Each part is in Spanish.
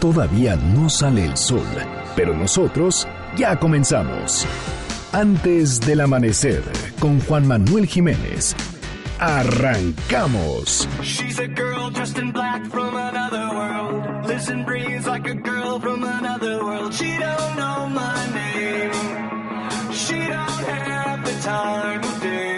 Todavía no sale el sol, pero nosotros ya comenzamos. Antes del amanecer, con Juan Manuel Jiménez. Arrancamos. She's a girl dressed in black from another world. Listen, breathes like a girl from another world. She don't know my name. She don't have the time of day.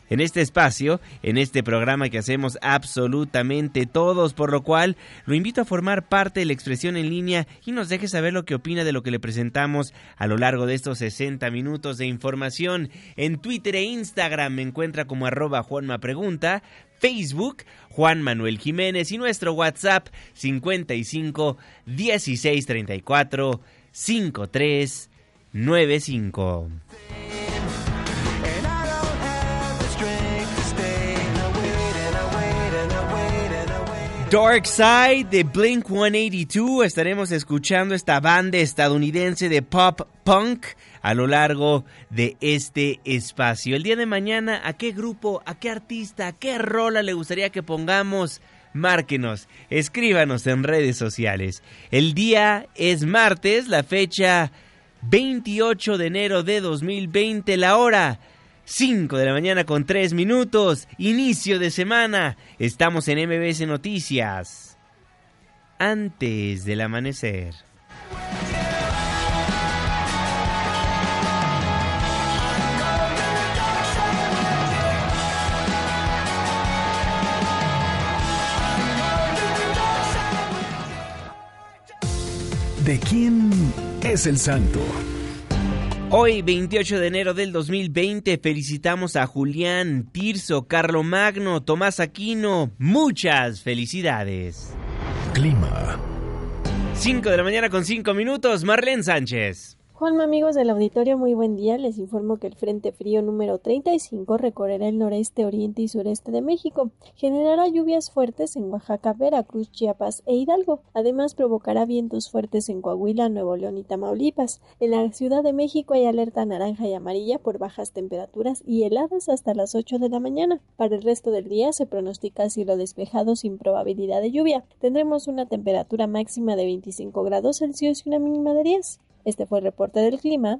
en este espacio, en este programa que hacemos absolutamente todos, por lo cual lo invito a formar parte de la expresión en línea y nos deje saber lo que opina de lo que le presentamos a lo largo de estos 60 minutos de información. En Twitter e Instagram me encuentra como arroba Juanma Pregunta, Facebook Juan Manuel Jiménez y nuestro WhatsApp 55 16 34 53 95. Dark Side de Blink 182. Estaremos escuchando esta banda estadounidense de pop punk a lo largo de este espacio. El día de mañana, ¿a qué grupo, a qué artista, a qué rola le gustaría que pongamos? Márquenos, escríbanos en redes sociales. El día es martes, la fecha 28 de enero de 2020, la hora 5 de la mañana con 3 minutos, inicio de semana. Estamos en MBS Noticias. Antes del amanecer. ¿De quién es el santo? Hoy, 28 de enero del 2020, felicitamos a Julián, Tirso, Carlomagno, Tomás Aquino. Muchas felicidades. Clima. 5 de la mañana con 5 minutos, Marlene Sánchez. Juanma, amigos del auditorio, muy buen día. Les informo que el Frente Frío número 35 recorrerá el noreste, oriente y sureste de México. Generará lluvias fuertes en Oaxaca, Veracruz, Chiapas e Hidalgo. Además, provocará vientos fuertes en Coahuila, Nuevo León y Tamaulipas. En la Ciudad de México hay alerta naranja y amarilla por bajas temperaturas y heladas hasta las 8 de la mañana. Para el resto del día se pronostica cielo despejado sin probabilidad de lluvia. Tendremos una temperatura máxima de 25 grados Celsius y una mínima de 10. Este fue el reporte del clima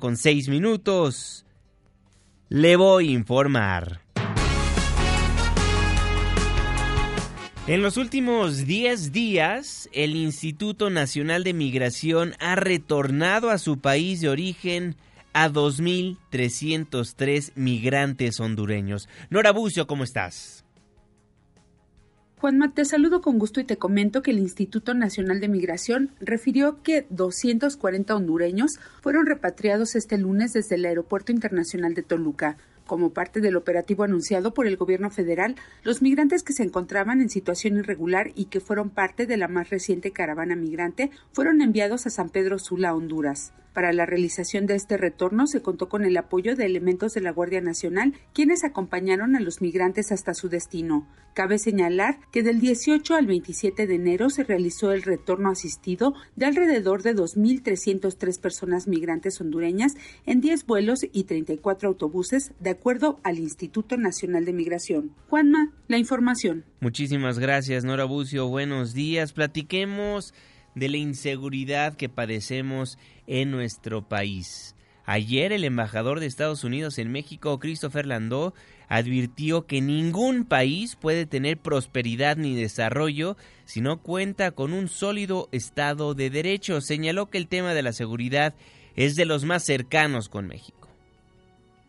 con seis minutos. Le voy a informar. En los últimos 10 días, el Instituto Nacional de Migración ha retornado a su país de origen a 2.303 migrantes hondureños. Nora Bucio, ¿cómo estás? Juanma, te saludo con gusto y te comento que el Instituto Nacional de Migración refirió que 240 hondureños fueron repatriados este lunes desde el Aeropuerto Internacional de Toluca. Como parte del operativo anunciado por el gobierno federal, los migrantes que se encontraban en situación irregular y que fueron parte de la más reciente caravana migrante fueron enviados a San Pedro Sula, Honduras. Para la realización de este retorno se contó con el apoyo de elementos de la Guardia Nacional, quienes acompañaron a los migrantes hasta su destino. Cabe señalar que del 18 al 27 de enero se realizó el retorno asistido de alrededor de 2.303 personas migrantes hondureñas en 10 vuelos y 34 autobuses, de acuerdo al Instituto Nacional de Migración. Juanma, la información. Muchísimas gracias, Nora Bucio. Buenos días. Platiquemos de la inseguridad que padecemos en nuestro país. Ayer el embajador de Estados Unidos en México, Christopher Landau, advirtió que ningún país puede tener prosperidad ni desarrollo si no cuenta con un sólido Estado de Derecho. Señaló que el tema de la seguridad es de los más cercanos con México.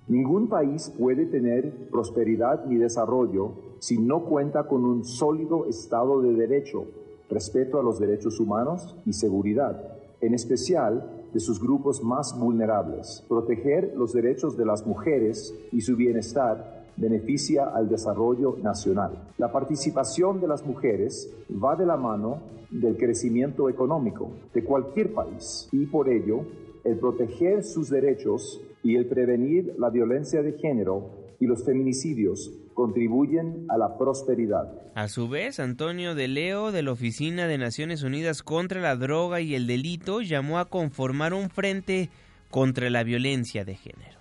Ningún país puede tener prosperidad ni desarrollo si no cuenta con un sólido Estado de Derecho, respeto a los derechos humanos y seguridad, en especial de sus grupos más vulnerables. Proteger los derechos de las mujeres y su bienestar beneficia al desarrollo nacional. La participación de las mujeres va de la mano del crecimiento económico de cualquier país y por ello el proteger sus derechos y el prevenir la violencia de género y los feminicidios contribuyen a la prosperidad. A su vez, Antonio de Leo, de la Oficina de Naciones Unidas contra la Droga y el Delito, llamó a conformar un frente contra la violencia de género.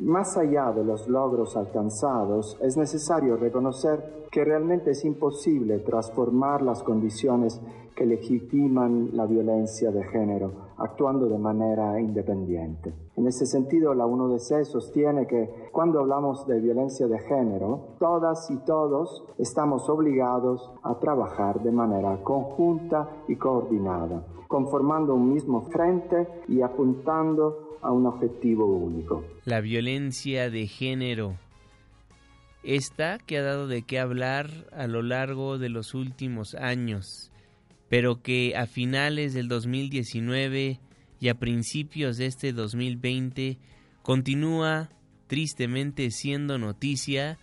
Más allá de los logros alcanzados, es necesario reconocer que realmente es imposible transformar las condiciones que legitiman la violencia de género, actuando de manera independiente. En ese sentido, la UNODC sostiene que cuando hablamos de violencia de género, todas y todos estamos obligados a trabajar de manera conjunta y coordinada, conformando un mismo frente y apuntando a un objetivo único. La violencia de género esta que ha dado de qué hablar a lo largo de los últimos años pero que a finales del 2019 y a principios de este 2020 continúa tristemente siendo noticia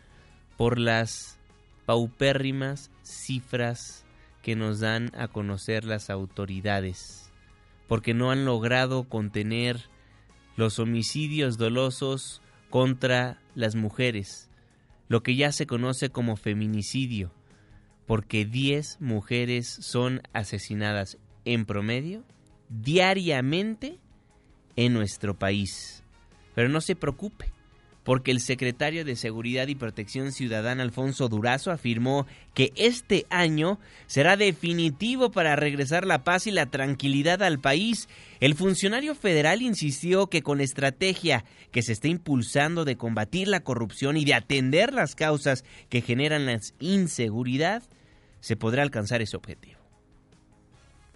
por las paupérrimas cifras que nos dan a conocer las autoridades, porque no han logrado contener los homicidios dolosos contra las mujeres, lo que ya se conoce como feminicidio, porque 10 mujeres son asesinadas en promedio diariamente en nuestro país. Pero no se preocupe, porque el secretario de Seguridad y Protección Ciudadana Alfonso Durazo afirmó que este año será definitivo para regresar la paz y la tranquilidad al país. El funcionario federal insistió que con estrategia que se está impulsando de combatir la corrupción y de atender las causas que generan la inseguridad, se podrá alcanzar ese objetivo.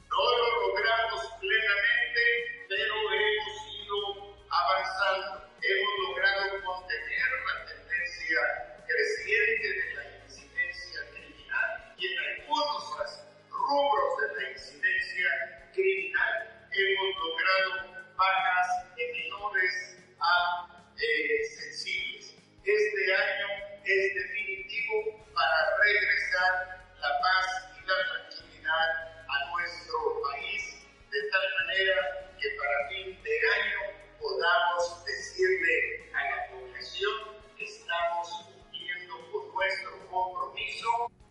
No lo logramos plenamente, pero hemos ido avanzando. Hemos logrado contener la tendencia creciente de la incidencia criminal y en algunos rubros de la incidencia criminal hemos logrado bajas de menores a eh, sensibles. Este año es definitivo para regresar paz y la tranquilidad a nuestro país, de tal manera que para fin de año podamos decirle a la población que estamos cumpliendo con nuestro compromiso.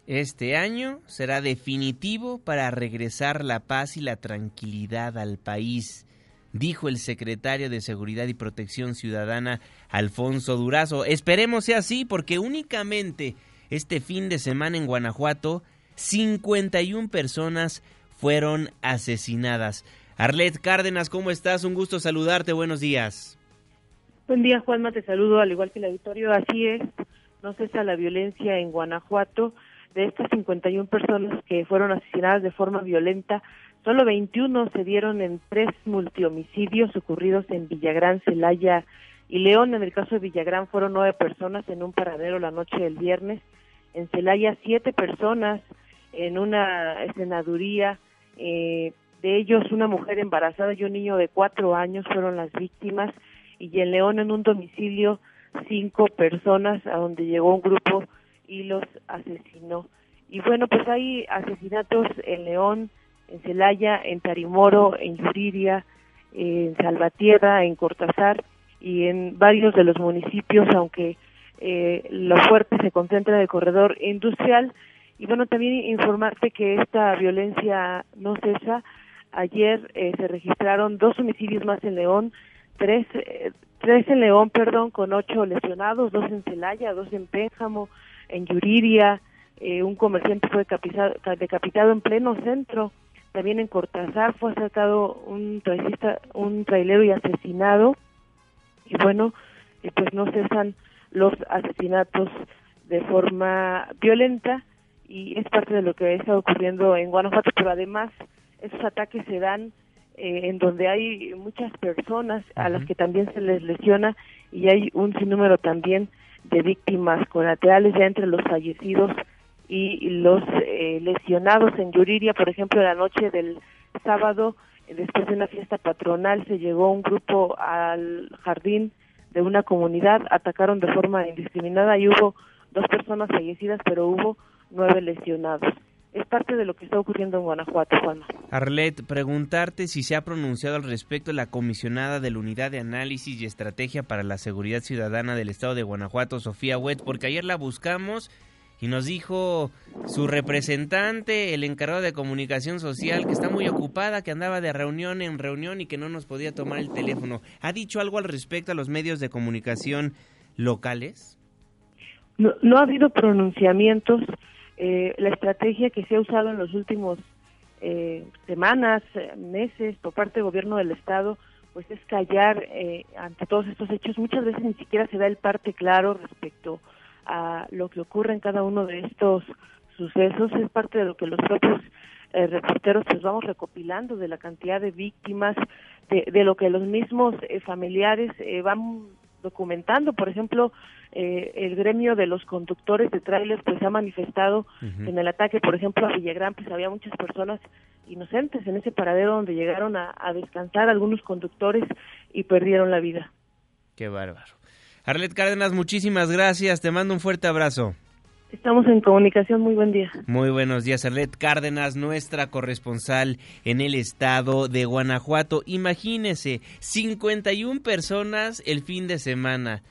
Este año será definitivo para regresar la paz y la tranquilidad al país dijo el secretario de Seguridad y Protección Ciudadana Alfonso Durazo. Esperemos sea así porque únicamente este fin de semana en Guanajuato, 51 personas fueron asesinadas. Arlet Cárdenas, ¿cómo estás? Un gusto saludarte, buenos días. Buen día, Juanma, te saludo, al igual que el auditorio, así es, no cesa la violencia en Guanajuato. De estas 51 personas que fueron asesinadas de forma violenta, solo 21 se dieron en tres multihomicidios ocurridos en Villagrán, Celaya y León. En el caso de Villagrán fueron nueve personas en un paradero la noche del viernes en Celaya siete personas en una escenaduría, eh, de ellos una mujer embarazada y un niño de cuatro años fueron las víctimas y en León en un domicilio cinco personas a donde llegó un grupo y los asesinó. Y bueno, pues hay asesinatos en León, en Celaya, en Tarimoro, en Yuriria, en Salvatierra, en Cortázar y en varios de los municipios, aunque eh, lo fuerte se concentra en el corredor industrial. Y bueno, también informarte que esta violencia no cesa. Ayer eh, se registraron dos homicidios más en León, tres, eh, tres en León, perdón, con ocho lesionados, dos en Celaya, dos en Pénjamo, en Yuriria, eh, un comerciante fue decapitado, en pleno centro También en Cortázar fue asaltado un trailista, un trailero y asesinado. Y bueno, pues no cesan los asesinatos de forma violenta y es parte de lo que está ocurriendo en Guanajuato, pero además esos ataques se dan eh, en donde hay muchas personas a las que también se les lesiona y hay un sinnúmero también de víctimas colaterales ya entre los fallecidos y los eh, lesionados. En Yuriria, por ejemplo, la noche del sábado, eh, después de una fiesta patronal, se llegó un grupo al jardín de una comunidad, atacaron de forma indiscriminada y hubo dos personas fallecidas, pero hubo nueve lesionados. Es parte de lo que está ocurriendo en Guanajuato, Juan. Arlet, preguntarte si se ha pronunciado al respecto la comisionada de la Unidad de Análisis y Estrategia para la Seguridad Ciudadana del Estado de Guanajuato, Sofía Huet, porque ayer la buscamos y nos dijo su representante, el encargado de comunicación social, que está muy ocupada, que andaba de reunión en reunión y que no nos podía tomar el teléfono. ¿Ha dicho algo al respecto a los medios de comunicación locales? No, ha habido pronunciamientos. Eh, la estrategia que se ha usado en los últimos eh, semanas, meses, por parte del gobierno del Estado, pues es callar eh, ante todos estos hechos. Muchas veces ni siquiera se da el parte claro respecto a lo que ocurre en cada uno de estos sucesos es parte de lo que los propios eh, reporteros pues vamos recopilando de la cantidad de víctimas de, de lo que los mismos eh, familiares eh, van documentando por ejemplo el gremio de los conductores de trailers pues ha manifestado en el ataque por ejemplo a Villagrán pues había muchas personas inocentes en ese paradero donde llegaron a, a descansar algunos conductores y perdieron la vida qué bárbaro Arlet Cárdenas, muchísimas gracias. Te mando un fuerte abrazo. Estamos en comunicación. Muy buen día. Muy buenos días, Arlet Cárdenas, nuestra corresponsal en el estado de Guanajuato. Imagínese, 51 personas el fin de semana,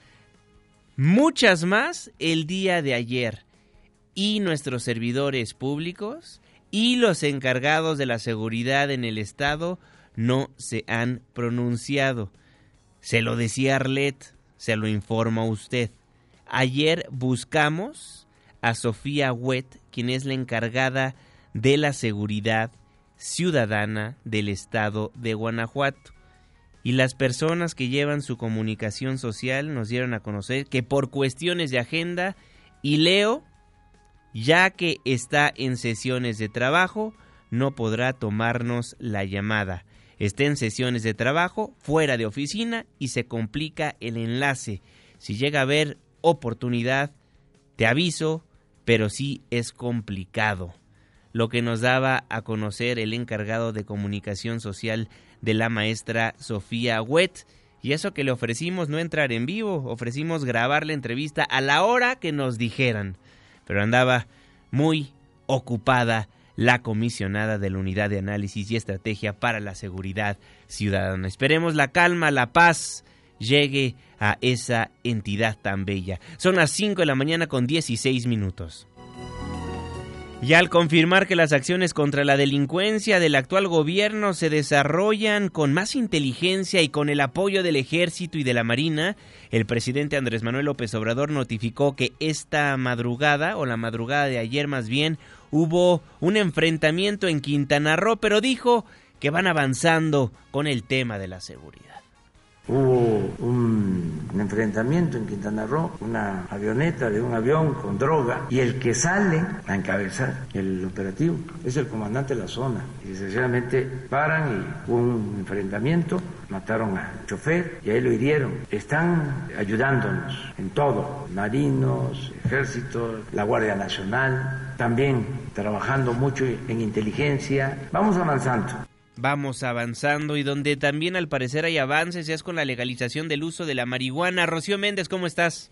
muchas más el día de ayer. Y nuestros servidores públicos y los encargados de la seguridad en el estado no se han pronunciado. Se lo decía Arlet, se lo informo a usted. Ayer buscamos a Sofía Wet, quien es la encargada de la seguridad ciudadana del estado de Guanajuato. Y las personas que llevan su comunicación social nos dieron a conocer que por cuestiones de agenda, y Leo, ya que está en sesiones de trabajo, no podrá tomarnos la llamada esté en sesiones de trabajo, fuera de oficina y se complica el enlace. Si llega a haber oportunidad, te aviso, pero sí es complicado. Lo que nos daba a conocer el encargado de comunicación social de la maestra Sofía Wet. Y eso que le ofrecimos no entrar en vivo, ofrecimos grabar la entrevista a la hora que nos dijeran. Pero andaba muy ocupada la comisionada de la Unidad de Análisis y Estrategia para la Seguridad Ciudadana. Esperemos la calma, la paz llegue a esa entidad tan bella. Son las 5 de la mañana con 16 minutos. Y al confirmar que las acciones contra la delincuencia del actual gobierno se desarrollan con más inteligencia y con el apoyo del ejército y de la marina, el presidente Andrés Manuel López Obrador notificó que esta madrugada, o la madrugada de ayer más bien, hubo un enfrentamiento en Quintana Roo, pero dijo que van avanzando con el tema de la seguridad. Hubo un enfrentamiento en Quintana Roo, una avioneta de un avión con droga, y el que sale a encabezar el operativo es el comandante de la zona. Y desgraciadamente paran y hubo un enfrentamiento, mataron al chofer y ahí lo hirieron. Están ayudándonos en todo, marinos, ejército, la Guardia Nacional, también trabajando mucho en inteligencia. Vamos avanzando vamos avanzando y donde también al parecer hay avances es con la legalización del uso de la marihuana. Rocío Méndez, ¿cómo estás?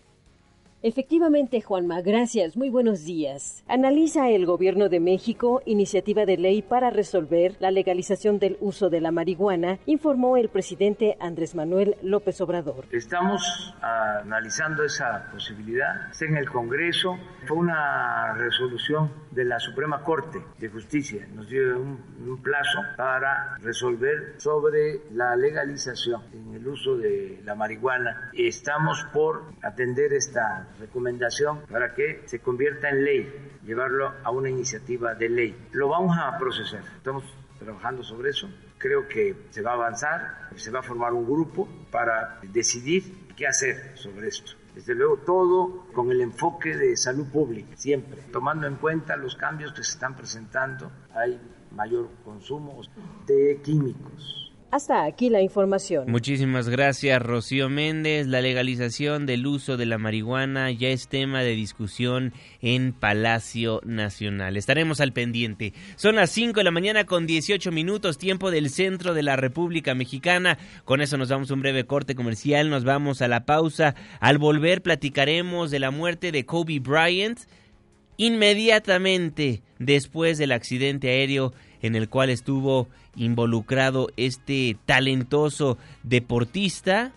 Efectivamente, Juanma, gracias. Muy buenos días. Analiza el Gobierno de México iniciativa de ley para resolver la legalización del uso de la marihuana, informó el presidente Andrés Manuel López Obrador. Estamos analizando esa posibilidad. Está en el Congreso. Fue una resolución de la Suprema Corte de Justicia. Nos dio un, un plazo para resolver sobre la legalización en el uso de la marihuana. Estamos por atender esta recomendación para que se convierta en ley, llevarlo a una iniciativa de ley. Lo vamos a procesar. Estamos trabajando sobre eso. Creo que se va a avanzar, se va a formar un grupo para decidir qué hacer sobre esto. Desde luego todo con el enfoque de salud pública, siempre, tomando en cuenta los cambios que se están presentando. Hay mayor consumo de químicos, hasta aquí la información. Muchísimas gracias, Rocío Méndez. La legalización del uso de la marihuana ya es tema de discusión en Palacio Nacional. Estaremos al pendiente. Son las 5 de la mañana con 18 minutos, tiempo del centro de la República Mexicana. Con eso nos damos un breve corte comercial, nos vamos a la pausa. Al volver platicaremos de la muerte de Kobe Bryant inmediatamente después del accidente aéreo en el cual estuvo involucrado este talentoso deportista.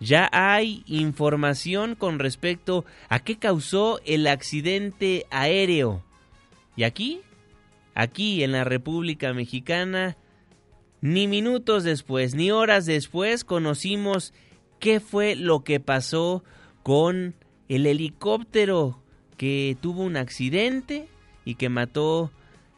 Ya hay información con respecto a qué causó el accidente aéreo. Y aquí, aquí en la República Mexicana, ni minutos después, ni horas después, conocimos qué fue lo que pasó con el helicóptero que tuvo un accidente y que mató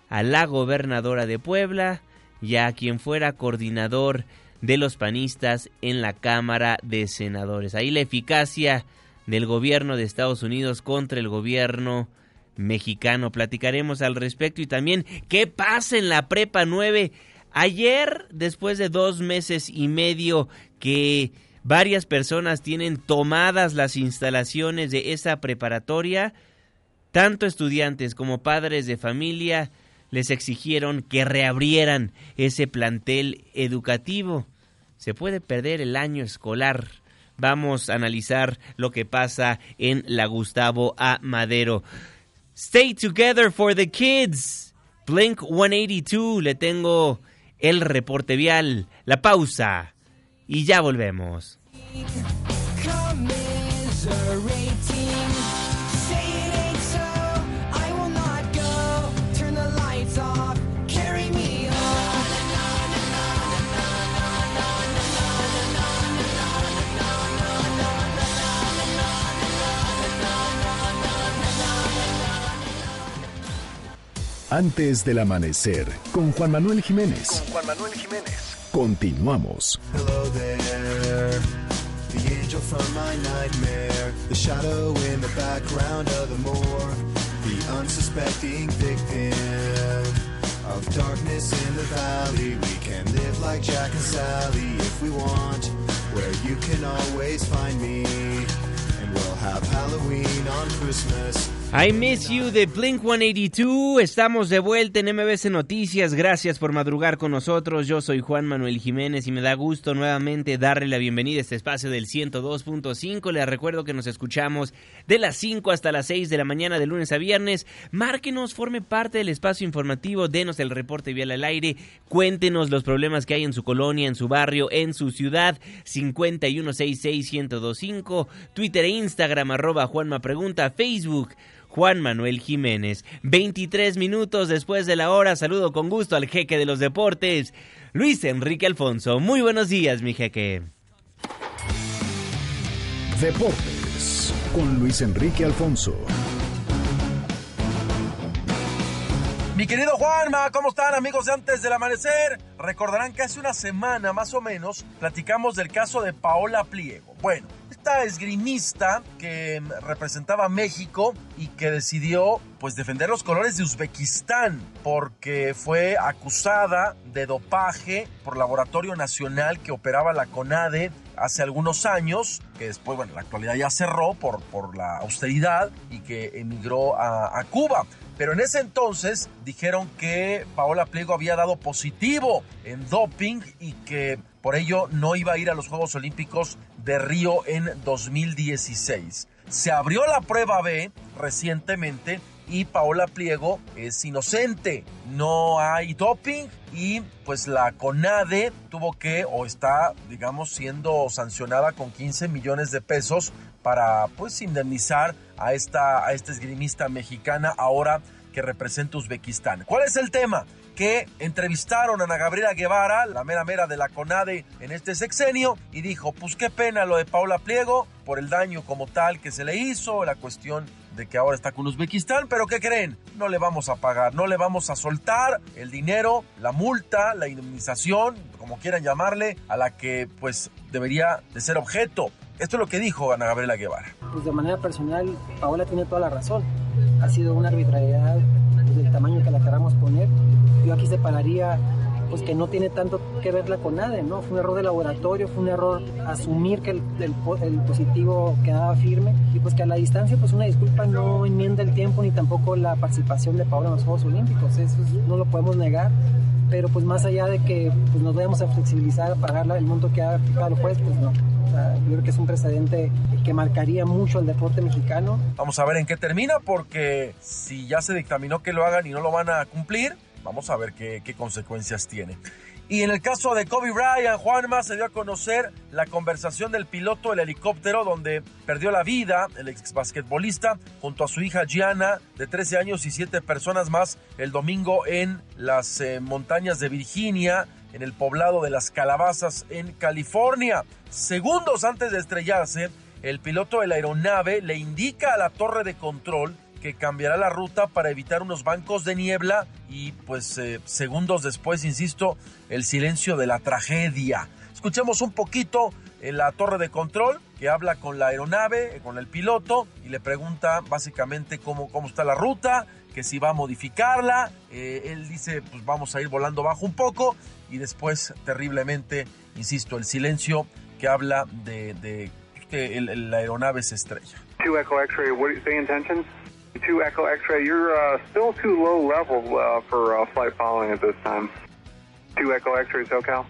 a la gobernadora de Puebla y a quien fuera coordinador de los panistas en la Cámara de Senadores. Ahí la eficacia del gobierno de Estados Unidos contra el gobierno mexicano. Platicaremos al respecto y también qué pasa en la Prepa 9. Ayer, después de dos meses y medio que varias personas tienen tomadas las instalaciones de esa preparatoria, tanto estudiantes como padres de familia les exigieron que reabrieran ese plantel educativo. Se puede perder el año escolar. Vamos a analizar lo que pasa en la Gustavo A. Madero. Stay together for the kids. Blink 182. Le tengo el reporte vial, la pausa y ya volvemos. Antes del amanecer, con Juan Manuel Jiménez. Con Juan Manuel Jiménez. Continuamos. Hello there. The angel from my nightmare. The shadow in the background of the moor. The unsuspecting victim of darkness in the valley. We can live like Jack and Sally if we want. Where you can always find me. And we'll have Halloween on Christmas. I Miss You de Blink 182. Estamos de vuelta en MBC Noticias. Gracias por madrugar con nosotros. Yo soy Juan Manuel Jiménez y me da gusto nuevamente darle la bienvenida a este espacio del 102.5. Les recuerdo que nos escuchamos de las 5 hasta las 6 de la mañana de lunes a viernes. Márquenos, forme parte del espacio informativo, denos el reporte vial al aire, cuéntenos los problemas que hay en su colonia, en su barrio, en su ciudad. 5166125, Twitter e Instagram, arroba Juanma Pregunta, Facebook. Juan Manuel Jiménez. 23 minutos después de la hora, saludo con gusto al jeque de los deportes, Luis Enrique Alfonso. Muy buenos días, mi jeque. Deportes con Luis Enrique Alfonso. Mi querido Juanma, ¿cómo están amigos de antes del amanecer? Recordarán que hace una semana más o menos platicamos del caso de Paola Pliego. Bueno, esgrimista que representaba a México y que decidió pues defender los colores de Uzbekistán porque fue acusada de dopaje por Laboratorio Nacional que operaba la CONADE hace algunos años, que después, bueno, en la actualidad ya cerró por, por la austeridad y que emigró a, a Cuba. Pero en ese entonces dijeron que Paola Pliego había dado positivo en doping y que por ello no iba a ir a los Juegos Olímpicos de Río en 2016. Se abrió la prueba B recientemente y Paola Pliego es inocente. No hay doping y pues la CONADE tuvo que o está digamos siendo sancionada con 15 millones de pesos para pues indemnizar a esta, a esta esgrimista mexicana ahora que representa Uzbekistán. ¿Cuál es el tema? Que entrevistaron a Ana Gabriela Guevara, la mera mera de la CONADE en este sexenio, y dijo, pues qué pena lo de Paula Pliego por el daño como tal que se le hizo, la cuestión de que ahora está con Uzbekistán, pero ¿qué creen? No le vamos a pagar, no le vamos a soltar el dinero, la multa, la indemnización, como quieran llamarle, a la que pues debería de ser objeto. Esto es lo que dijo Ana Gabriela Guevara. Pues de manera personal, Paola tiene toda la razón. Ha sido una arbitrariedad del tamaño que la queramos poner yo aquí separaría pues que no tiene tanto que ver la CONADE, ¿no? Fue un error de laboratorio, fue un error asumir que el, el, positivo quedaba firme y pues que a la distancia pues una disculpa no enmienda el tiempo ni tampoco la participación de Paula en los Juegos Olímpicos, eso no lo podemos negar, pero pues más allá de que pues, nos vayamos a flexibilizar, a pagar el monto que ha fijado el juez, pues no. yo creo que es un precedente que marcaría mucho al deporte mexicano. Vamos a ver en qué termina, porque si ya se dictaminó que lo hagan y no lo van a cumplir, Vamos a ver qué, consecuencias tiene. Y en el caso de Kobe Bryant, Juanma se dio a conocer la conversación del piloto del helicóptero donde perdió la vida el ex basquetbolista junto a su hija Gianna de 13 años y 7 personas más el domingo en las eh, montañas de Virginia, en el poblado de las Calabazas en California. Segundos antes de estrellarse, el piloto de la aeronave le indica a la torre de control que cambiará la ruta para evitar unos bancos de niebla y pues eh, segundos después, insisto, el silencio de la tragedia. Escuchemos un poquito en la torre de control que habla con la aeronave, con el piloto y le pregunta básicamente cómo, cómo está la ruta, que si va a modificarla. Eh, él dice pues vamos a ir volando bajo un poco y después terriblemente, insisto, el silencio que habla de, que la aeronave se estrella. to Echo X-ray, you're uh, still too low level uh, for uh, flight following at this time. Two Echo X-ray, SoCal.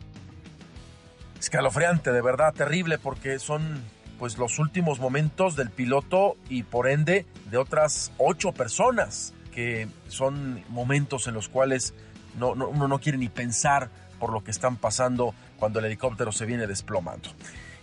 Escalofriante, de verdad, terrible, porque son pues los últimos momentos del piloto y por ende de otras ocho personas, que son momentos en los cuales no, no, uno no quiere ni pensar por lo que están pasando cuando el helicóptero se viene desplomando.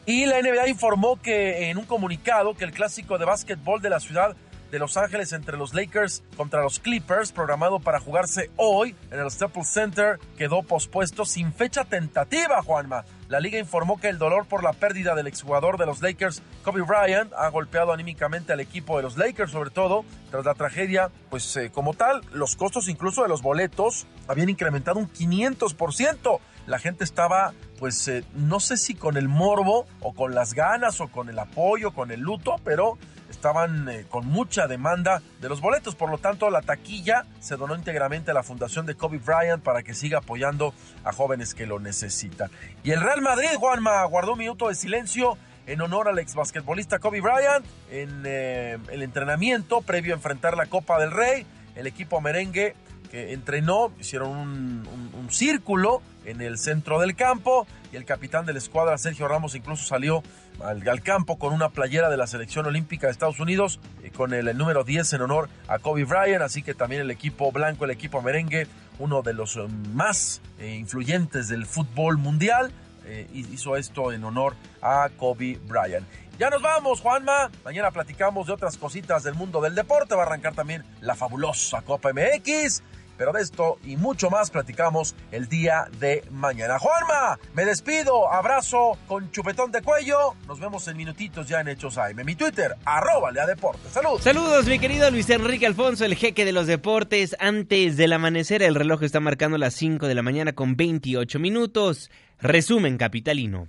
Y la NBA informó que en un comunicado que el clásico de básquetbol de la ciudad de Los Ángeles entre los Lakers contra los Clippers, programado para jugarse hoy en el Staples Center, quedó pospuesto sin fecha tentativa, Juanma. La liga informó que el dolor por la pérdida del exjugador de los Lakers, Kobe Bryant, ha golpeado anímicamente al equipo de los Lakers, sobre todo tras la tragedia. Pues eh, como tal, los costos incluso de los boletos habían incrementado un 500%. La gente estaba, pues eh, no sé si con el morbo o con las ganas o con el apoyo, con el luto, pero estaban eh, con mucha demanda de los boletos. Por lo tanto, la taquilla se donó íntegramente a la fundación de Kobe Bryant para que siga apoyando a jóvenes que lo necesitan. Y el Real Madrid, Juanma, guardó un minuto de silencio en honor al ex basquetbolista Kobe Bryant en eh, el entrenamiento previo a enfrentar la Copa del Rey. El equipo merengue que entrenó, hicieron un círculo en el centro del campo y el capitán de la escuadra, Sergio Ramos, incluso salió al, campo con una playera de la selección olímpica de Estados Unidos y con el, número 10 en honor a Kobe Bryant, así que también el equipo blanco, el equipo merengue, uno de los eh, más eh, influyentes del fútbol mundial, eh, hizo esto en honor a Kobe Bryant. Ya nos vamos, Juanma. Mañana platicamos de otras cositas del mundo del deporte. Va a arrancar también la fabulosa Copa MX. Pero de esto y mucho más platicamos el día de mañana. Juanma, me despido, abrazo con chupetón de cuello. Nos vemos en minutitos ya en Hechos AM. Mi Twitter, arroba Lea Deportes. Saludos. Saludos, mi querido Luis Enrique Alfonso, el jeque de los deportes. Antes del amanecer, el reloj está marcando las 5 de la mañana con 28 minutos. Resumen capitalino.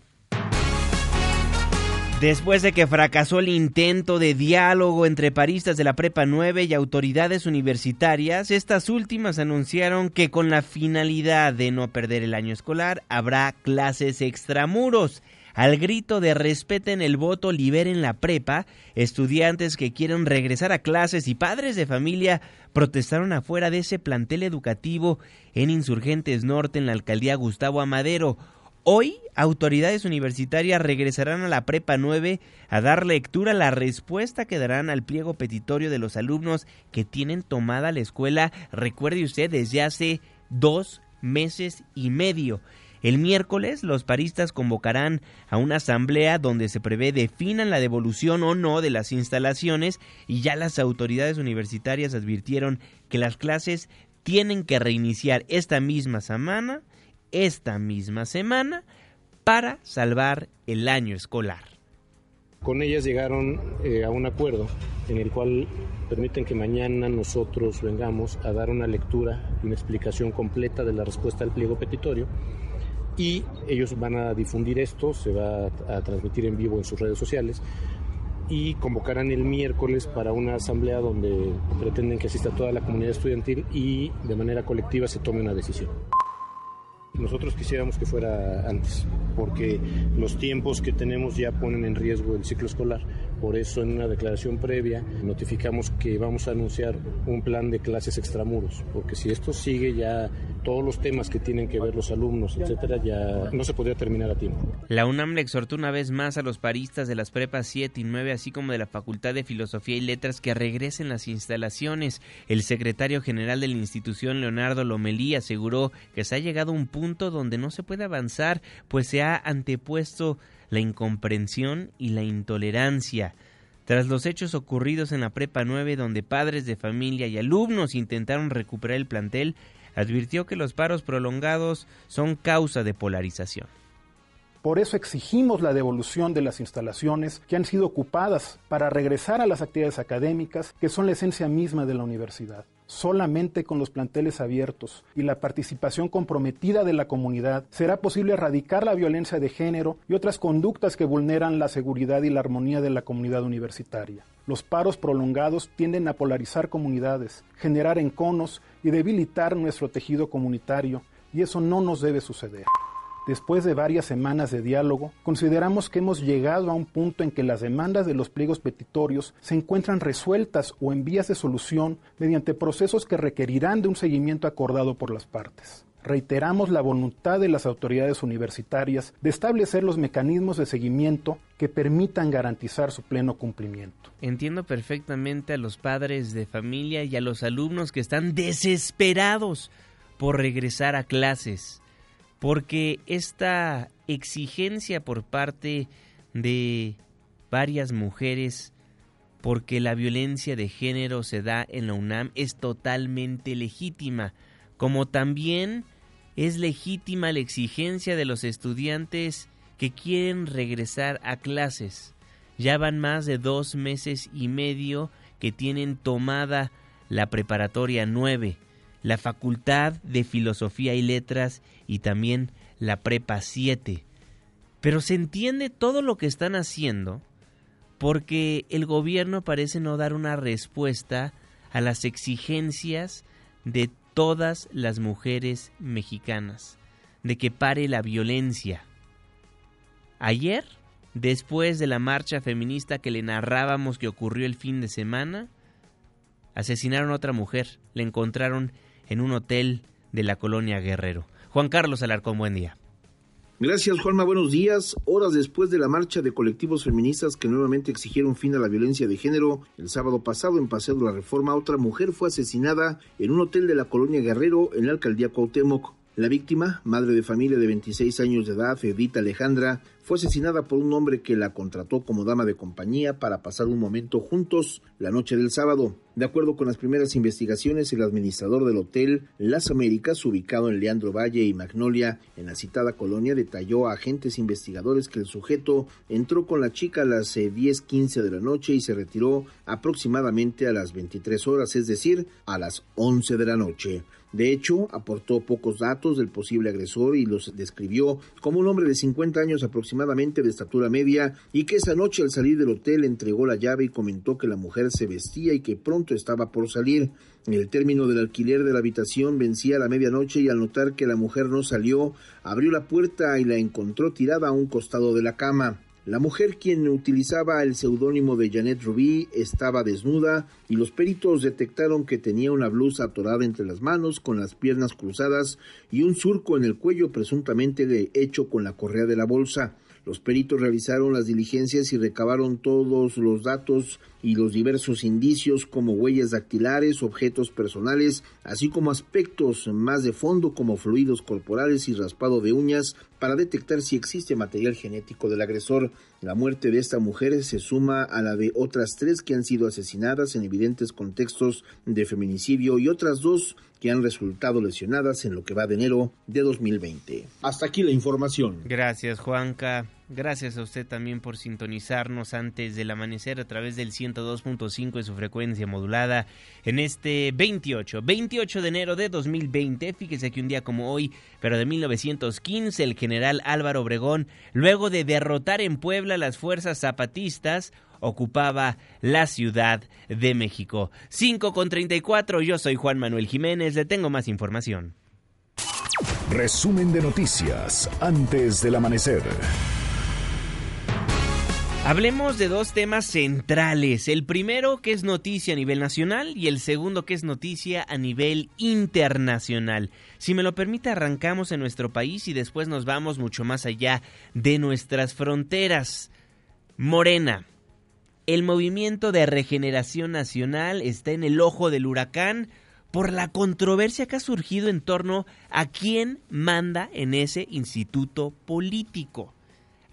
Después de que fracasó el intento de diálogo entre paristas de la Prepa 9 y autoridades universitarias, estas últimas anunciaron que con la finalidad de no perder el año escolar habrá clases extramuros. Al grito de respeten el voto, liberen la prepa, estudiantes que quieren regresar a clases y padres de familia protestaron afuera de ese plantel educativo en Insurgentes Norte en la alcaldía Gustavo Amadero. Hoy, autoridades universitarias regresarán a la Prepa 9 a dar lectura a la respuesta que darán al pliego petitorio de los alumnos que tienen tomada la escuela, recuerde usted, desde hace dos meses y medio. El miércoles los paristas convocarán a una asamblea donde se prevé definan la devolución o no de las instalaciones y ya las autoridades universitarias advirtieron que las clases tienen que reiniciar esta misma semana, esta misma semana, para salvar el año escolar. Con ellas llegaron eh, a un acuerdo en el cual permiten que mañana nosotros vengamos a dar una lectura y una explicación completa de la respuesta al pliego petitorio y ellos van a difundir esto, se va a transmitir en vivo en sus redes sociales y convocarán el miércoles para una asamblea donde pretenden que asista toda la comunidad estudiantil y de manera colectiva se tome una decisión. Nosotros quisiéramos que fuera antes, porque los tiempos que tenemos ya ponen en riesgo el ciclo escolar. Por eso en una declaración previa notificamos que vamos a anunciar un plan de clases extramuros, porque si esto sigue ya todos los temas que tienen que ver los alumnos, etcétera, ya no se podría terminar a tiempo. La UNAM le exhortó una vez más a los paristas de las prepas 7 y 9, así como de la Facultad de Filosofía y Letras, que regresen las instalaciones. El secretario general de la institución, Leonardo Lomelí, aseguró que se ha llegado a un punto donde no se puede avanzar, pues se ha antepuesto la incomprensión y la intolerancia. Tras los hechos ocurridos en la Prepa 9, donde padres de familia y alumnos intentaron recuperar el plantel, advirtió que los paros prolongados son causa de polarización. Por eso exigimos la devolución de las instalaciones que han sido ocupadas para regresar a las actividades académicas, que son la esencia misma de la universidad. Solamente con los planteles abiertos y la participación comprometida de la comunidad será posible erradicar la violencia de género y otras conductas que vulneran la seguridad y la armonía de la comunidad universitaria. Los paros prolongados tienden a polarizar comunidades, generar enconos y debilitar nuestro tejido comunitario, y eso no nos debe suceder. Después de varias semanas de diálogo, consideramos que hemos llegado a un punto en que las demandas de los pliegos petitorios se encuentran resueltas o en vías de solución mediante procesos que requerirán de un seguimiento acordado por las partes. Reiteramos la voluntad de las autoridades universitarias de establecer los mecanismos de seguimiento que permitan garantizar su pleno cumplimiento. Entiendo perfectamente a los padres de familia y a los alumnos que están desesperados por regresar a clases porque esta exigencia por parte de varias mujeres porque la violencia de género se da en la UNAM es totalmente legítima, como también es legítima la exigencia de los estudiantes que quieren regresar a clases. Ya van más de dos meses y medio que tienen tomada la preparatoria 9 la Facultad de Filosofía y Letras y también la Prepa 7. Pero se entiende todo lo que están haciendo porque el gobierno parece no dar una respuesta a las exigencias de todas las mujeres mexicanas, de que pare la violencia. Ayer, después de la marcha feminista que le narrábamos que ocurrió el fin de semana, asesinaron a otra mujer, le encontraron en un hotel de la colonia Guerrero. Juan Carlos Alarcón, buen día. Gracias, Juanma. Buenos días. Horas después de la marcha de colectivos feministas que nuevamente exigieron fin a la violencia de género, el sábado pasado en Paseo de la Reforma, otra mujer fue asesinada en un hotel de la colonia Guerrero en la alcaldía Cuauhtémoc. La víctima, madre de familia de 26 años de edad, Edita Alejandra, fue asesinada por un hombre que la contrató como dama de compañía para pasar un momento juntos la noche del sábado. De acuerdo con las primeras investigaciones, el administrador del hotel Las Américas, ubicado en Leandro Valle y Magnolia, en la citada colonia, detalló a agentes investigadores que el sujeto entró con la chica a las 10:15 eh, de la noche y se retiró aproximadamente a las 23 horas, es decir, a las 11 de la noche. De hecho, aportó pocos datos del posible agresor y los describió como un hombre de 50 años aproximadamente de estatura media y que esa noche al salir del hotel entregó la llave y comentó que la mujer se vestía y que pronto estaba por salir. El término del alquiler de la habitación vencía a la medianoche y al notar que la mujer no salió, abrió la puerta y la encontró tirada a un costado de la cama. La mujer quien utilizaba el seudónimo de Janet Rubí estaba desnuda y los peritos detectaron que tenía una blusa atorada entre las manos con las piernas cruzadas y un surco en el cuello presuntamente hecho con la correa de la bolsa. Los peritos realizaron las diligencias y recabaron todos los datos y los diversos indicios como huellas dactilares, objetos personales, así como aspectos más de fondo como fluidos corporales y raspado de uñas para detectar si existe material genético del agresor. La muerte de esta mujer se suma a la de otras tres que han sido asesinadas en evidentes contextos de feminicidio y otras dos que han resultado lesionadas en lo que va de enero de 2020. Hasta aquí la información. Gracias, Juanca. Gracias a usted también por sintonizarnos antes del amanecer a través del 102.5 de su frecuencia modulada en este 28, 28 de enero de 2020. Fíjese que un día como hoy, pero de 1915, el general Álvaro Obregón, luego de derrotar en Puebla las fuerzas zapatistas, ocupaba la Ciudad de México. 5 con 34, yo soy Juan Manuel Jiménez, le tengo más información. Resumen de noticias antes del amanecer. Hablemos de dos temas centrales. El primero que es noticia a nivel nacional y el segundo que es noticia a nivel internacional. Si me lo permite, arrancamos en nuestro país y después nos vamos mucho más allá de nuestras fronteras. Morena. El movimiento de regeneración nacional está en el ojo del huracán por la controversia que ha surgido en torno a quién manda en ese instituto político.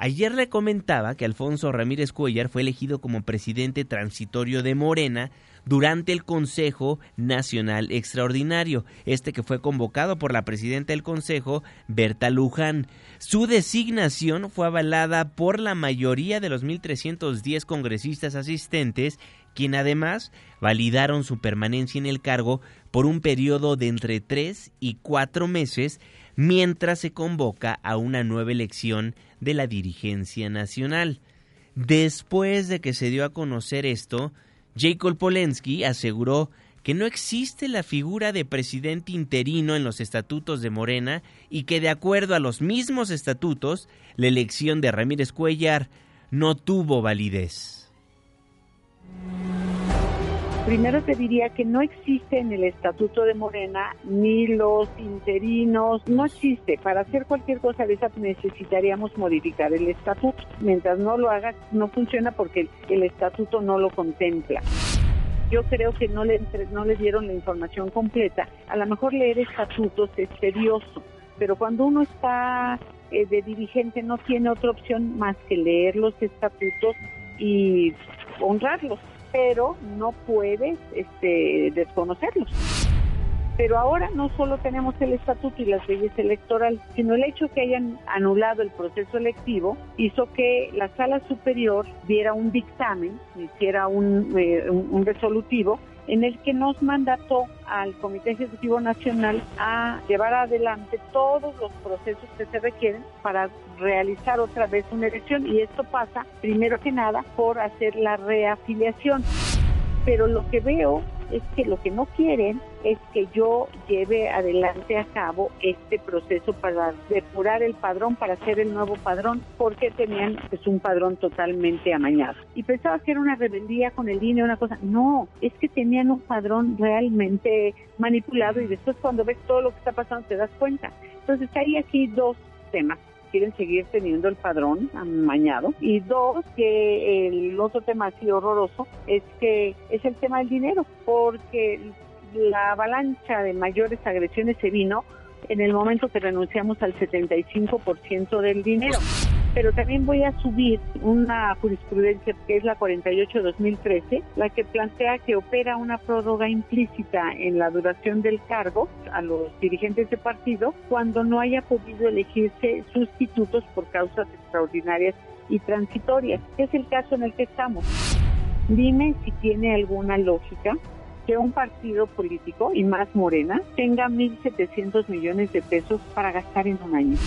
Ayer le comentaba que Alfonso Ramírez Cuellar fue elegido como presidente transitorio de Morena durante el Consejo Nacional Extraordinario, este que fue convocado por la presidenta del Consejo, Berta Luján. Su designación fue avalada por la mayoría de los 1.310 congresistas asistentes, quien además validaron su permanencia en el cargo por un periodo de entre tres y cuatro meses mientras se convoca a una nueva elección de la dirigencia nacional. Después de que se dio a conocer esto, Jacob Polensky aseguró que no existe la figura de presidente interino en los estatutos de Morena y que de acuerdo a los mismos estatutos, la elección de Ramírez Cuellar no tuvo validez. Primero te diría que no existe en el estatuto de Morena ni los interinos, no existe. Para hacer cualquier cosa de esa necesitaríamos modificar el estatuto. Mientras no lo hagas, no funciona porque el estatuto no lo contempla yo creo que no le, no le dieron la información completa. A lo mejor leer estatutos es tedioso, pero cuando uno está eh, de dirigente no tiene otra opción más que leer los estatutos y honrarlos pero no puedes este, desconocerlos. Pero ahora no solo tenemos el estatuto y las leyes electorales, sino el hecho que hayan anulado el proceso electivo hizo que la sala superior diera un dictamen, hiciera un, eh, un resolutivo en el que nos mandató al Comité Ejecutivo Nacional a llevar adelante todos los procesos que se requieren para realizar otra vez una elección y esto pasa primero que nada por hacer la reafiliación. Pero lo que veo es que lo que no quieren es que yo lleve adelante a cabo este proceso para depurar el padrón, para hacer el nuevo padrón, porque tenían pues, un padrón totalmente amañado. Y pensaba que era una rebeldía con el INE, una cosa. No, es que tenían un padrón realmente manipulado y después cuando ves todo lo que está pasando te das cuenta. Entonces hay aquí dos temas quieren seguir teniendo el padrón amañado. Y dos, que el otro tema así horroroso es que es el tema del dinero, porque la avalancha de mayores agresiones se vino en el momento que renunciamos al 75% del dinero pero también voy a subir una jurisprudencia que es la 48-2013, la que plantea que opera una prórroga implícita en la duración del cargo a los dirigentes de partido cuando no haya podido elegirse sustitutos por causas extraordinarias y transitorias. Es el caso en el que estamos. Dime si tiene alguna lógica que un partido político, y más Morena, tenga 1.700 millones de pesos para gastar en un año.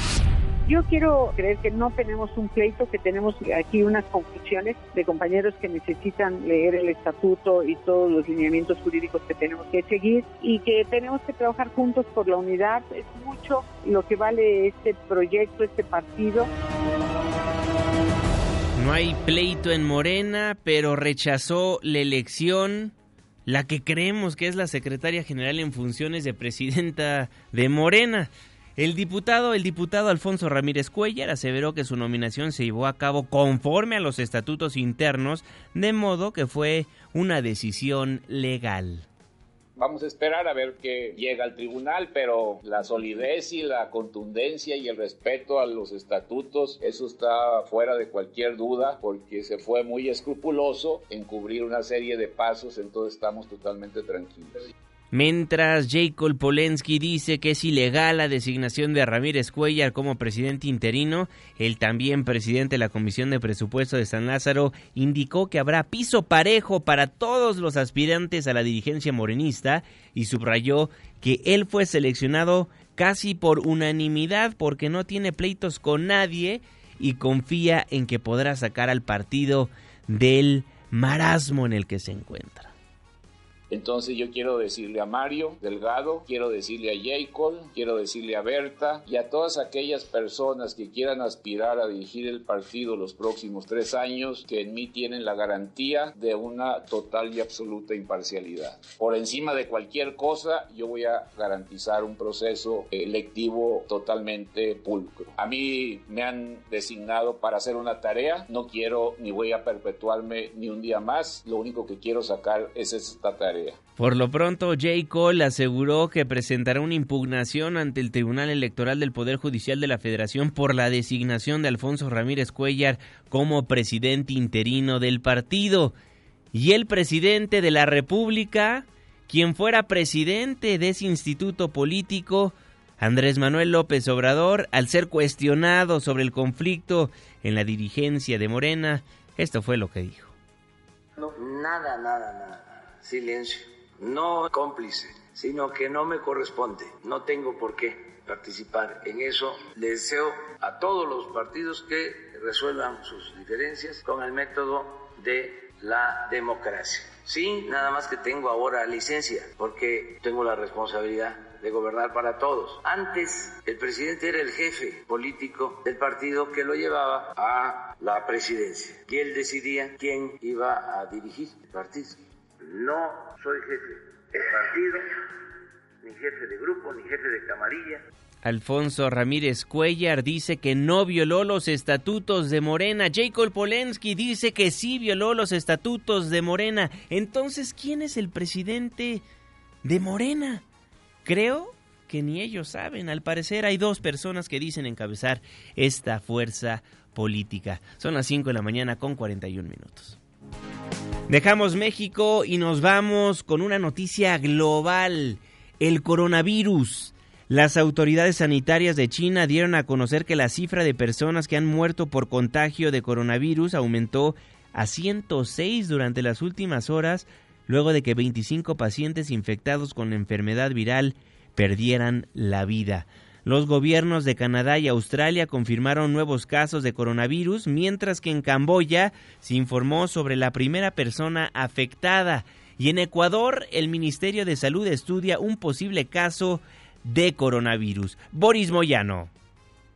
Yo quiero creer que no tenemos un pleito, que tenemos aquí unas conclusiones de compañeros que necesitan leer el estatuto y todos los lineamientos jurídicos que tenemos que seguir y que tenemos que trabajar juntos por la unidad. Es mucho lo que vale este proyecto, este partido. No hay pleito en Morena, pero rechazó la elección la que creemos que es la secretaria general en funciones de presidenta de Morena. El diputado, el diputado Alfonso Ramírez Cuellar aseveró que su nominación se llevó a cabo conforme a los estatutos internos, de modo que fue una decisión legal. Vamos a esperar a ver qué llega al tribunal, pero la solidez y la contundencia y el respeto a los estatutos, eso está fuera de cualquier duda, porque se fue muy escrupuloso en cubrir una serie de pasos, entonces estamos totalmente tranquilos. Mientras Jacob Polensky dice que es ilegal la designación de Ramírez Cuellar como presidente interino, el también presidente de la Comisión de Presupuesto de San Lázaro indicó que habrá piso parejo para todos los aspirantes a la dirigencia morenista y subrayó que él fue seleccionado casi por unanimidad porque no tiene pleitos con nadie y confía en que podrá sacar al partido del marasmo en el que se encuentra. Entonces yo quiero decirle a Mario Delgado, quiero decirle a Jacob, quiero decirle a Berta y a todas aquellas personas que quieran aspirar a dirigir el partido los próximos tres años, que en mí tienen la garantía de una total y absoluta imparcialidad. Por encima de cualquier cosa, yo voy a garantizar un proceso electivo totalmente pulcro. A mí me han designado para hacer una tarea, no quiero ni voy a perpetuarme ni un día más, lo único que quiero sacar es esta tarea. Por lo pronto, J. Cole aseguró que presentará una impugnación ante el Tribunal Electoral del Poder Judicial de la Federación por la designación de Alfonso Ramírez Cuellar como presidente interino del partido. Y el presidente de la República, quien fuera presidente de ese instituto político, Andrés Manuel López Obrador, al ser cuestionado sobre el conflicto en la dirigencia de Morena, esto fue lo que dijo. No, nada, nada, nada silencio, no cómplice, sino que no me corresponde, no tengo por qué participar en eso. Deseo a todos los partidos que resuelvan sus diferencias con el método de la democracia. Sí, nada más que tengo ahora licencia, porque tengo la responsabilidad de gobernar para todos. Antes el presidente era el jefe político del partido que lo llevaba a la presidencia y él decidía quién iba a dirigir el partido. No soy jefe de partido, ni jefe de grupo, ni jefe de camarilla. Alfonso Ramírez Cuellar dice que no violó los estatutos de Morena. Jacob Polensky dice que sí violó los estatutos de Morena. Entonces, ¿quién es el presidente de Morena? Creo que ni ellos saben. Al parecer hay dos personas que dicen encabezar esta fuerza política. Son las 5 de la mañana con 41 minutos. Dejamos México y nos vamos con una noticia global. El coronavirus. Las autoridades sanitarias de China dieron a conocer que la cifra de personas que han muerto por contagio de coronavirus aumentó a 106 durante las últimas horas, luego de que 25 pacientes infectados con la enfermedad viral perdieran la vida. Los gobiernos de Canadá y Australia confirmaron nuevos casos de coronavirus, mientras que en Camboya se informó sobre la primera persona afectada. Y en Ecuador, el Ministerio de Salud estudia un posible caso de coronavirus. Boris Moyano.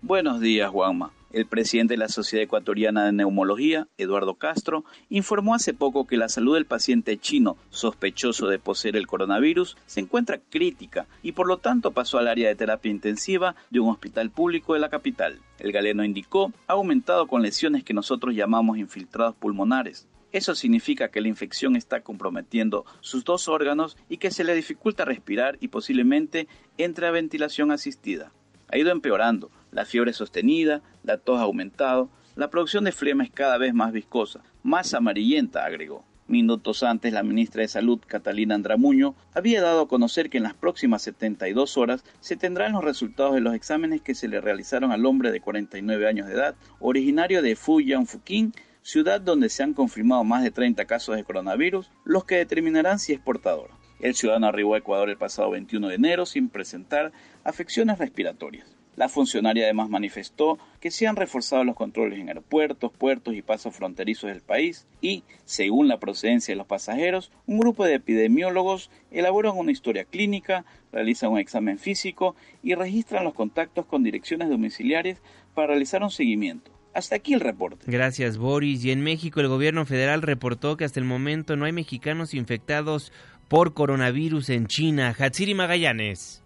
Buenos días, Juanma. El presidente de la Sociedad Ecuatoriana de Neumología, Eduardo Castro, informó hace poco que la salud del paciente chino sospechoso de poseer el coronavirus se encuentra crítica y por lo tanto pasó al área de terapia intensiva de un hospital público de la capital. El galeno indicó ha aumentado con lesiones que nosotros llamamos infiltrados pulmonares. Eso significa que la infección está comprometiendo sus dos órganos y que se le dificulta respirar y posiblemente entre a ventilación asistida. Ha ido empeorando, la fiebre sostenida, la tos ha aumentado, la producción de flema es cada vez más viscosa, más amarillenta, agregó. Minutos antes, la ministra de Salud, Catalina Andramuño, había dado a conocer que en las próximas 72 horas se tendrán los resultados de los exámenes que se le realizaron al hombre de 49 años de edad, originario de Fujian Fuquín, ciudad donde se han confirmado más de 30 casos de coronavirus, los que determinarán si es portador. El ciudadano arribó a Ecuador el pasado 21 de enero sin presentar afecciones respiratorias. La funcionaria además manifestó que se han reforzado los controles en aeropuertos, puertos y pasos fronterizos del país y, según la procedencia de los pasajeros, un grupo de epidemiólogos elaboran una historia clínica, realizan un examen físico y registran los contactos con direcciones domiciliares para realizar un seguimiento. Hasta aquí el reporte. Gracias, Boris. Y en México, el gobierno federal reportó que hasta el momento no hay mexicanos infectados por coronavirus en China. Hatsiri Magallanes.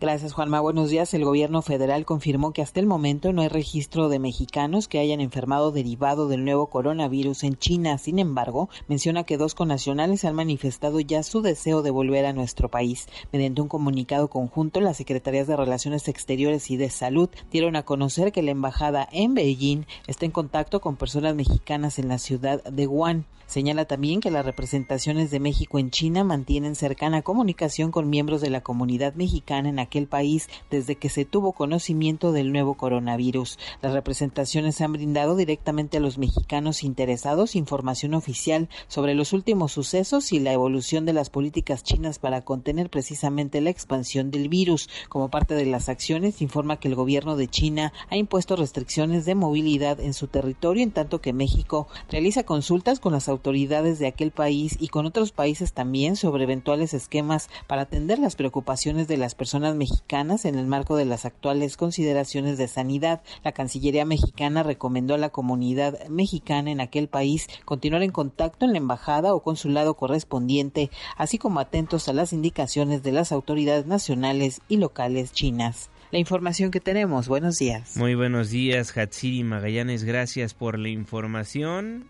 Gracias, Juanma. Buenos días. El gobierno federal confirmó que hasta el momento no hay registro de mexicanos que hayan enfermado derivado del nuevo coronavirus en China. Sin embargo, menciona que dos connacionales han manifestado ya su deseo de volver a nuestro país. Mediante un comunicado conjunto, las Secretarías de Relaciones Exteriores y de Salud dieron a conocer que la embajada en Beijing está en contacto con personas mexicanas en la ciudad de Wuhan. Señala también que las representaciones de México en China mantienen cercana comunicación con miembros de la comunidad mexicana en aquel país desde que se tuvo conocimiento del nuevo coronavirus. Las representaciones han brindado directamente a los mexicanos interesados información oficial sobre los últimos sucesos y la evolución de las políticas chinas para contener precisamente la expansión del virus. Como parte de las acciones, informa que el gobierno de China ha impuesto restricciones de movilidad en su territorio, en tanto que México realiza consultas con las autoridades de aquel país y con otros países también sobre eventuales esquemas para atender las preocupaciones de las personas mexicanas en el marco de las actuales consideraciones de sanidad. La Cancillería mexicana recomendó a la comunidad mexicana en aquel país continuar en contacto en la embajada o consulado correspondiente, así como atentos a las indicaciones de las autoridades nacionales y locales chinas la información que tenemos. Buenos días. Muy buenos días, Hatsiri Magallanes. Gracias por la información.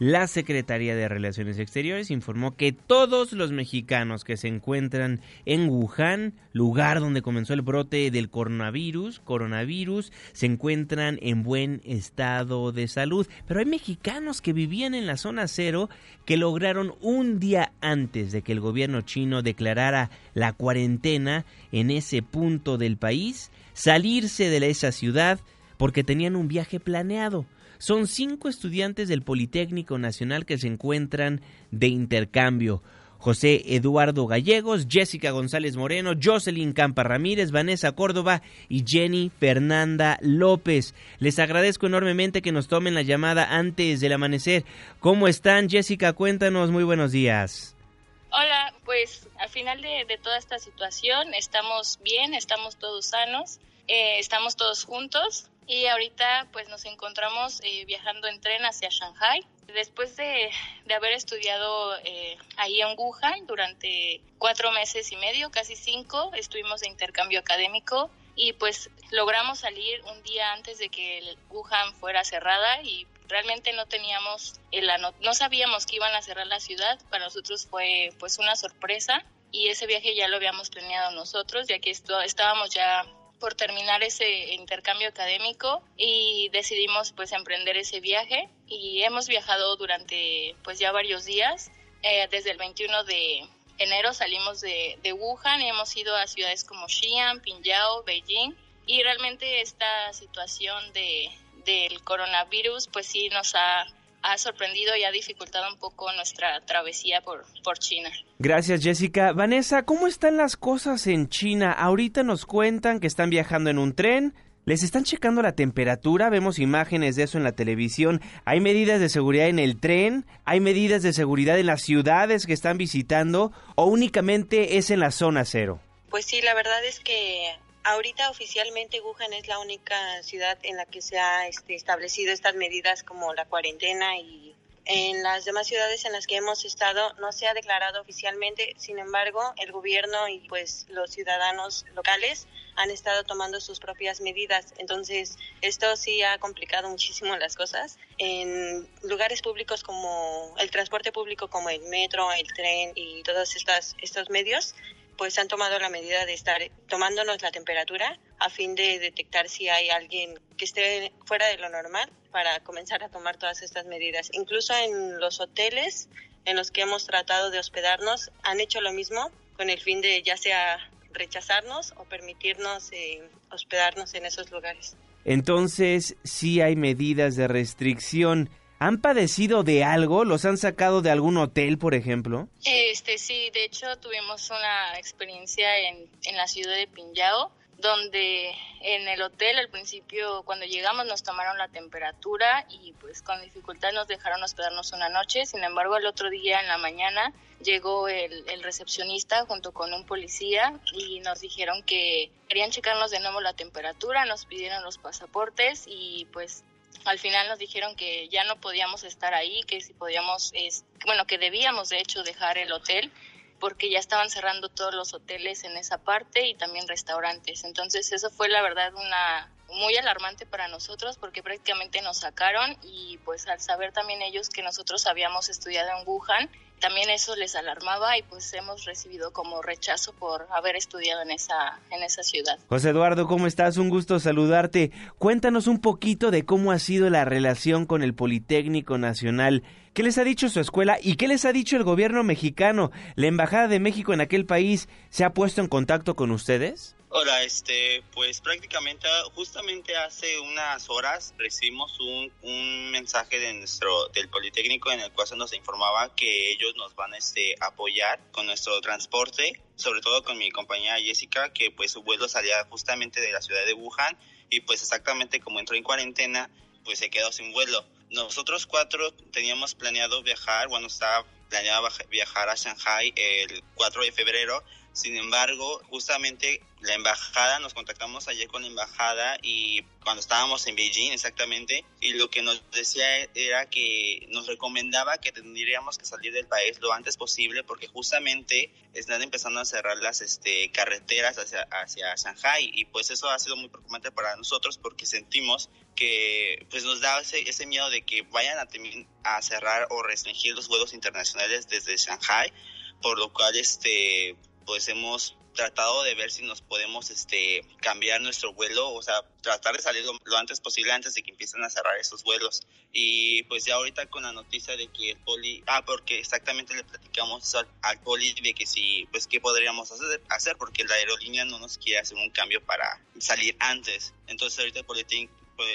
La Secretaría de Relaciones Exteriores informó que todos los mexicanos que se encuentran en Wuhan, lugar donde comenzó el brote del coronavirus, coronavirus, se encuentran en buen estado de salud. Pero hay mexicanos que vivían en la zona cero que lograron un día antes de que el gobierno chino declarara la cuarentena en ese punto del país, salirse de esa ciudad porque tenían un viaje planeado. Son cinco estudiantes del Politécnico Nacional que se encuentran de intercambio. José Eduardo Gallegos, Jessica González Moreno, Jocelyn Campa Ramírez, Vanessa Córdoba y Jenny Fernanda López. Les agradezco enormemente que nos tomen la llamada antes del amanecer. ¿Cómo están, Jessica? Cuéntanos, muy buenos días. Hola, pues al final de, toda esta situación estamos bien, estamos todos sanos, eh, estamos todos juntos y ahorita pues nos encontramos eh, viajando en tren hacia Shanghai. Después de, haber estudiado eh, ahí en Wuhan durante cuatro meses y medio, casi cinco, estuvimos de intercambio académico y pues logramos salir un día antes de que el Wuhan fuera cerrada y realmente no teníamos el no sabíamos que iban a cerrar la ciudad para nosotros fue pues una sorpresa y ese viaje ya lo habíamos planeado nosotros ya que esto, estábamos ya por terminar ese intercambio académico y decidimos pues emprender ese viaje y hemos viajado durante pues ya varios días. Eh, desde el 21 de enero salimos de, de Wuhan y hemos ido a ciudades como Xi'an, Pingyao, Beijing y realmente esta situación de, del coronavirus pues sí nos ha ha sorprendido y ha dificultado un poco nuestra travesía por, por China. Gracias, Jessica. Vanessa, ¿cómo están las cosas en China? Ahorita nos cuentan que están viajando en un tren. ¿Les están checando la temperatura? Vemos imágenes de eso en la televisión. ¿Hay medidas de seguridad en el tren? ¿Hay medidas de seguridad en las ciudades que están visitando? ¿O únicamente es en la zona cero? Pues sí, la verdad es que Ahorita oficialmente Wuhan es la única ciudad en la que se ha este, establecido estas medidas como la cuarentena y en las demás ciudades en las que hemos estado no se ha declarado oficialmente, sin embargo, el gobierno y pues los ciudadanos locales han estado tomando sus propias medidas. Entonces, esto sí ha complicado muchísimo las cosas. En lugares públicos como el transporte público como el metro, el tren y todos estas, estos medios, pues han tomado la medida de estar tomándonos la temperatura a fin de detectar si hay alguien que esté fuera de lo normal para comenzar a tomar todas estas medidas. Incluso en los hoteles en los que hemos tratado de hospedarnos han hecho lo mismo con el fin de ya sea rechazarnos o permitirnos eh, hospedarnos en esos lugares. Entonces, sí hay medidas de restricción. ¿Han padecido de algo? ¿Los han sacado de algún hotel, por ejemplo? Este sí, de hecho tuvimos una experiencia en, la ciudad de Pingyao, donde en el hotel al principio cuando llegamos nos tomaron la temperatura y pues con dificultad nos dejaron hospedarnos una noche, sin embargo el otro día en la mañana llegó el, el recepcionista junto con un policía y nos dijeron que querían checarnos de nuevo la temperatura, nos pidieron los pasaportes y pues al final nos dijeron que ya no podíamos estar ahí, que si podíamos, es, bueno, que debíamos de hecho dejar el hotel porque ya estaban cerrando todos los hoteles en esa parte y también restaurantes. Entonces eso fue la verdad una muy alarmante para nosotros porque prácticamente nos sacaron y pues al saber también ellos que nosotros habíamos estudiado en Wuhan, también eso les alarmaba y pues hemos recibido como rechazo por haber estudiado en esa en esa ciudad. José Eduardo, ¿cómo estás? Un gusto saludarte. Cuéntanos un poquito de cómo ha sido la relación con el Politécnico Nacional. ¿Qué les ha dicho su escuela y qué les ha dicho el gobierno mexicano? ¿La embajada de México en aquel país se ha puesto en contacto con ustedes? Hola, este, pues prácticamente justamente hace unas horas recibimos un, un mensaje de nuestro del Politécnico en el cual se nos informaba que ellos nos van este, a apoyar con nuestro transporte, sobre todo con mi compañera Jessica, que pues su vuelo salía justamente de la ciudad de Wuhan y pues exactamente como entró en cuarentena, pues se quedó sin vuelo. Nosotros cuatro teníamos planeado viajar, bueno, estaba planeado viajar a Shanghai el 4 de febrero, sin embargo, justamente la embajada, nos contactamos ayer con la embajada y cuando estábamos en Beijing exactamente, y lo que nos decía era que nos recomendaba que tendríamos que salir del país lo antes posible porque justamente están empezando a cerrar las este, carreteras hacia, hacia Shanghai y pues eso ha sido muy preocupante para nosotros porque sentimos que pues nos da ese, ese miedo de que vayan a, a cerrar o restringir los vuelos internacionales desde Shanghai, por lo cual este pues hemos tratado de ver si nos podemos este cambiar nuestro vuelo, o sea, tratar de salir lo, antes posible antes de que empiecen a cerrar esos vuelos. Y pues ya ahorita con la noticia de que el poli, ah, porque exactamente le platicamos al, poli de que si, pues qué podríamos hacer, hacer, porque la aerolínea no nos quiere hacer un cambio para salir antes. Entonces ahorita el poli,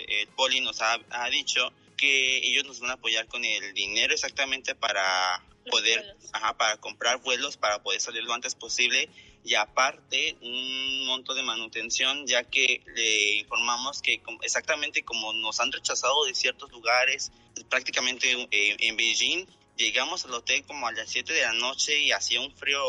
el poli nos ha, ha dicho que ellos nos van a apoyar con el dinero exactamente para poder, ajá, para comprar vuelos, para poder salir lo antes posible y aparte un monto de manutención, ya que le informamos que exactamente como nos han rechazado de ciertos lugares, prácticamente eh, en Beijing, llegamos al hotel como a las 7 de la noche y hacía un frío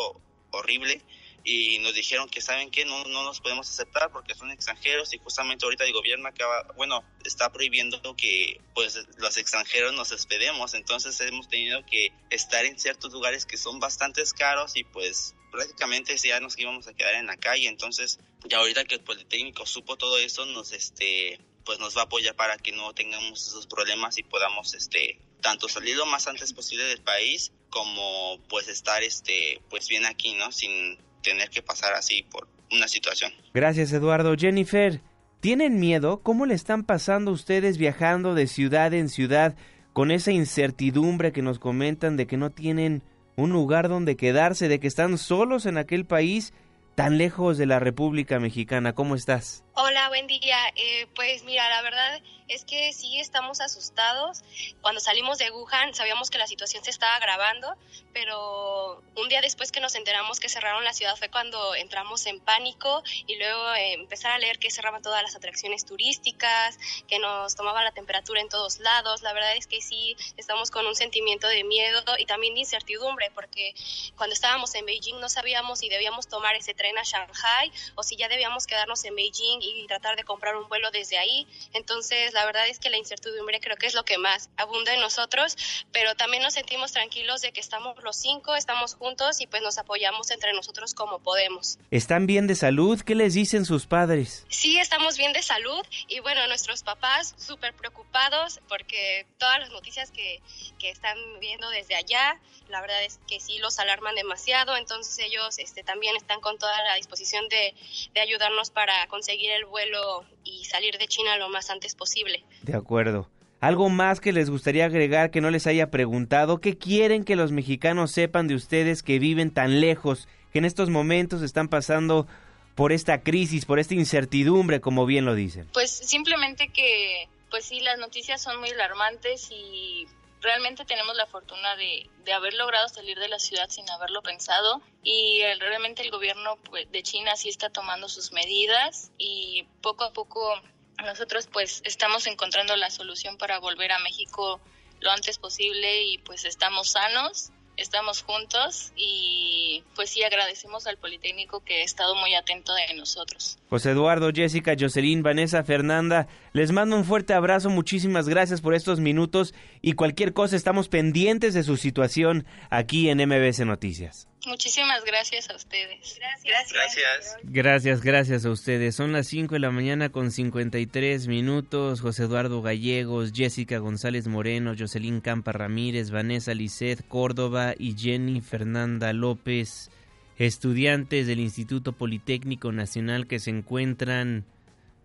horrible y nos dijeron que saben que no, no nos podemos aceptar porque son extranjeros y justamente ahorita el gobierno acaba, bueno, está prohibiendo que pues los extranjeros nos hospedemos, entonces hemos tenido que estar en ciertos lugares que son bastante caros y pues prácticamente ya nos íbamos a quedar en la calle, entonces ya ahorita que el Politécnico supo todo eso, nos este pues nos va a apoyar para que no tengamos esos problemas y podamos este tanto salir lo más antes posible del país como pues estar este pues bien aquí, ¿no? Sin tener que pasar así por una situación. Gracias Eduardo. Jennifer, ¿tienen miedo? ¿Cómo le están pasando ustedes viajando de ciudad en ciudad con esa incertidumbre que nos comentan de que no tienen un lugar donde quedarse, de que están solos en aquel país tan lejos de la República Mexicana? ¿Cómo estás? Hola, buen día. Eh, pues mira, la verdad es que sí estamos asustados. Cuando salimos de Wuhan sabíamos que la situación se estaba agravando, pero un día después que nos enteramos que cerraron la ciudad fue cuando entramos en pánico y luego eh, empezar a leer que cerraban todas las atracciones turísticas, que nos tomaban la temperatura en todos lados. La verdad es que sí estamos con un sentimiento de miedo y también de incertidumbre, porque cuando estábamos en Beijing no sabíamos si debíamos tomar ese tren a Shanghai o si ya debíamos quedarnos en Beijing y tratar de comprar un vuelo desde ahí. Entonces, la verdad es que la incertidumbre creo que es lo que más abunda en nosotros, pero también nos sentimos tranquilos de que estamos los cinco, estamos juntos y pues nos apoyamos entre nosotros como podemos. ¿Están bien de salud? ¿Qué les dicen sus padres? Sí, estamos bien de salud y bueno, nuestros papás súper preocupados porque todas las noticias que, que están viendo desde allá, la verdad es que sí los alarman demasiado, entonces ellos este, también están con toda la disposición de, de ayudarnos para conseguir el vuelo y salir de China lo más antes posible. De acuerdo. ¿Algo más que les gustaría agregar que no les haya preguntado? ¿Qué quieren que los mexicanos sepan de ustedes que viven tan lejos, que en estos momentos están pasando por esta crisis, por esta incertidumbre, como bien lo dicen? Pues simplemente que, pues sí, las noticias son muy alarmantes y realmente tenemos la fortuna de, de, haber logrado salir de la ciudad sin haberlo pensado y realmente el gobierno pues, de China sí está tomando sus medidas y poco a poco nosotros pues estamos encontrando la solución para volver a México lo antes posible y pues estamos sanos estamos juntos y pues sí agradecemos al Politécnico que ha estado muy atento de nosotros. José Eduardo, Jessica, Jocelyn, Vanessa, Fernanda, les mando un fuerte abrazo, muchísimas gracias por estos minutos y cualquier cosa estamos pendientes de su situación aquí en MBS Noticias. Muchísimas gracias a ustedes. Gracias. Gracias. Gracias, gracias a ustedes. Son las 5 de la mañana con 53 minutos. José Eduardo Gallegos, Jessica González Moreno, Jocelyn Campa Ramírez, Vanessa Lisset Córdoba y Jenny Fernanda López, estudiantes del Instituto Politécnico Nacional que se encuentran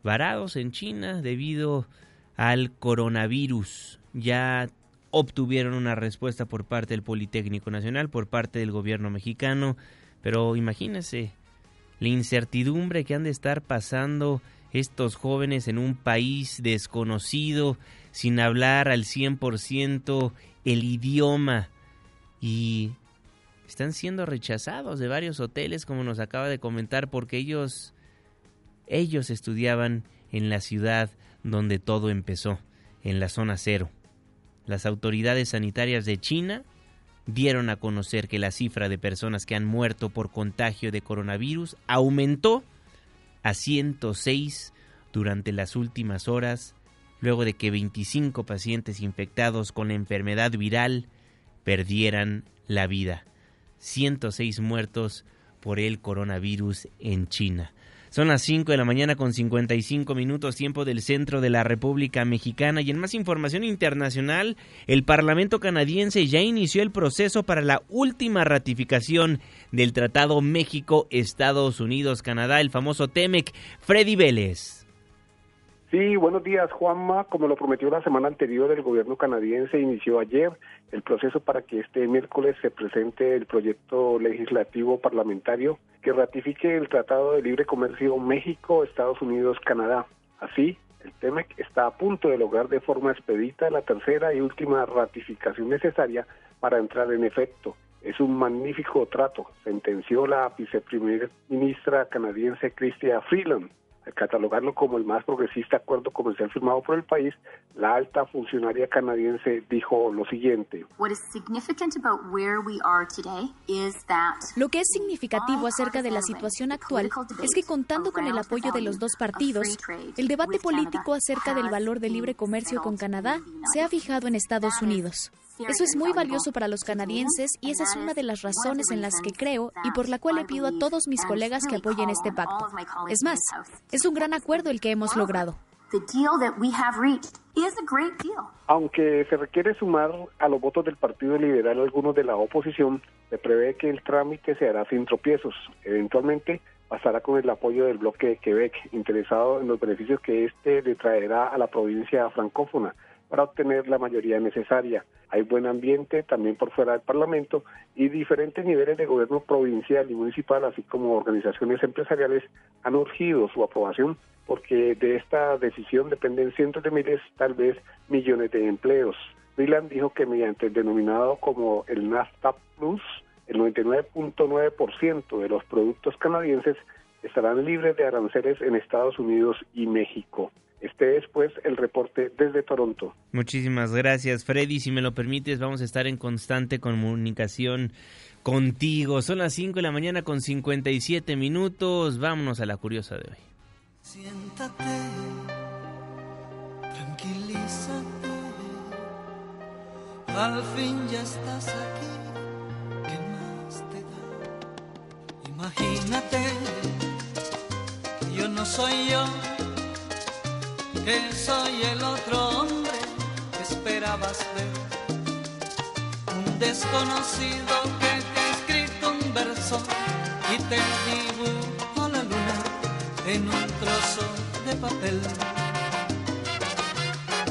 varados en China debido al coronavirus. Ya obtuvieron una respuesta por parte del Politécnico Nacional, por parte del gobierno mexicano, pero imagínense la incertidumbre que han de estar pasando estos jóvenes en un país desconocido, sin hablar al 100% el idioma y están siendo rechazados de varios hoteles como nos acaba de comentar porque ellos ellos estudiaban en la ciudad donde todo empezó, en la zona cero las autoridades sanitarias de China dieron a conocer que la cifra de personas que han muerto por contagio de coronavirus aumentó a 106 durante las últimas horas, luego de que 25 pacientes infectados con la enfermedad viral perdieran la vida. 106 muertos por el coronavirus en China. Son las 5 de la mañana con 55 minutos tiempo del centro de la República Mexicana y en más información internacional, el Parlamento canadiense ya inició el proceso para la última ratificación del Tratado México-Estados Unidos-Canadá, el famoso TEMEC. Freddy Vélez. Sí, buenos días, Juanma. Como lo prometió la semana anterior, el gobierno canadiense inició ayer el proceso para que este miércoles se presente el proyecto legislativo parlamentario que ratifique el Tratado de Libre Comercio México, Estados Unidos, Canadá. Así, el TEMEC está a punto de lograr de forma expedita la tercera y última ratificación necesaria para entrar en efecto. Es un magnífico trato, sentenció la viceprimera ministra canadiense Chrystia Freeland al catalogarlo como el más progresista acuerdo comercial firmado por el país, la alta funcionaria canadiense dijo lo siguiente. Lo que es significativo acerca de la situación actual es que contando con el apoyo de los dos partidos, el debate político acerca del valor del libre comercio con Canadá se ha fijado en Estados Unidos. Eso es muy valioso para los canadienses y esa es una de las razones en las que creo y por la cual le pido a todos mis colegas que apoyen este pacto. Es más, es un gran acuerdo el que hemos logrado. Aunque se requiere sumar a los votos del Partido Liberal algunos de la oposición, se prevé que el trámite se hará sin tropiezos. Eventualmente pasará con el apoyo del bloque de Quebec, interesado en los beneficios que éste le traerá a la provincia francófona para obtener la mayoría necesaria. Hay buen ambiente también por fuera del Parlamento y diferentes niveles de gobierno provincial y municipal, así como organizaciones empresariales, han urgido su aprobación porque de esta decisión dependen cientos de miles, tal vez millones de empleos. Freeland dijo que mediante el denominado como el NAFTA Plus, el 99.9% de los productos canadienses estarán libres de aranceles en Estados Unidos y México. Este es pues el reporte desde Toronto. Muchísimas gracias Freddy, si me lo permites vamos a estar en constante comunicación contigo. Son las 5 de la mañana con 57 minutos, vámonos a la curiosa de hoy. Siéntate, tranquilízate, al fin ya estás aquí, ¿qué más te da? Imagínate, yo no soy yo que soy el otro hombre que esperabas ver. Un desconocido que te ha escrito un verso y te dibujo la luna en un trozo de papel.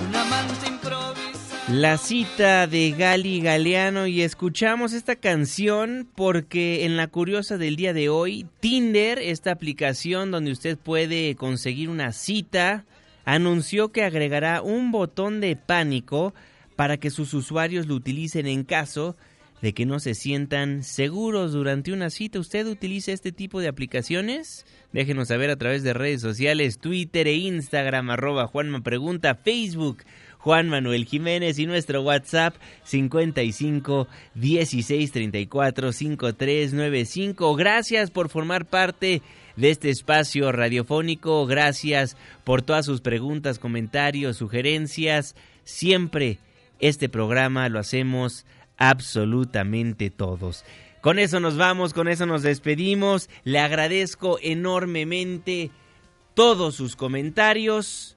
Un amante improvisa. La cita de Gali Galeano y escuchamos esta canción porque en la curiosa del día de hoy, Tinder, esta aplicación donde usted puede conseguir una cita, anunció que agregará un botón de pánico para que sus usuarios lo utilicen en caso de que no se sientan seguros durante una cita. ¿Usted utiliza este tipo de aplicaciones? Déjenos saber a través de redes sociales, Twitter e Instagram, arroba Juanma Pregunta, Facebook, Juan Manuel Jiménez y nuestro WhatsApp 55 16 34 5395. Gracias por formar parte de este espacio radiofónico. Gracias por todas sus preguntas, comentarios, sugerencias. Siempre este programa lo hacemos absolutamente todos. Con eso nos vamos, con eso nos despedimos. Le agradezco enormemente todos sus comentarios.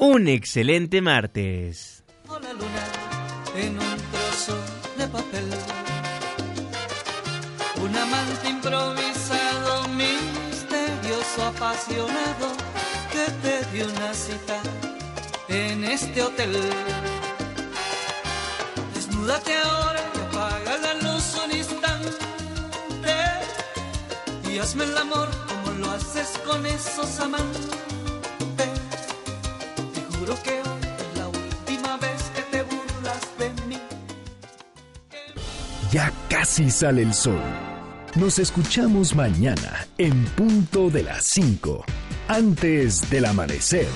un excelente martes. la luna en un trozo de papel. Un amante improvisado, misterioso, apasionado, que te dio una cita en este hotel. Desnúdate ahora y apaga la luz un instante y hazme el amor como lo haces con esos amantes que hoy es la última vez que te burlas de mí. Ya casi sale el sol. Nos escuchamos mañana en punto de las 5, antes del amanecer.